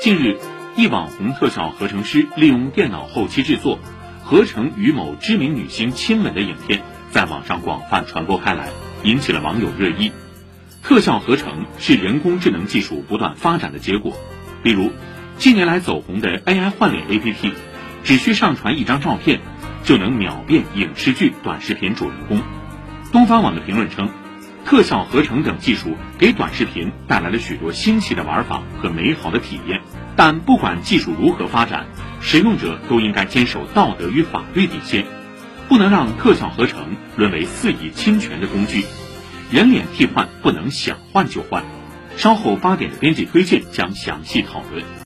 近日，一网红特效合成师利用电脑后期制作，合成与某知名女星亲吻的影片，在网上广泛传播开来，引起了网友热议。特效合成是人工智能技术不断发展的结果，比如近年来走红的 AI 换脸 APP，只需上传一张照片，就能秒变影视剧、短视频主人公。东方网的评论称。特效合成等技术给短视频带来了许多新奇的玩法和美好的体验，但不管技术如何发展，使用者都应该坚守道德与法律底线，不能让特效合成沦为肆意侵权的工具。人脸替换不能想换就换。稍后八点的编辑推荐将详细讨论。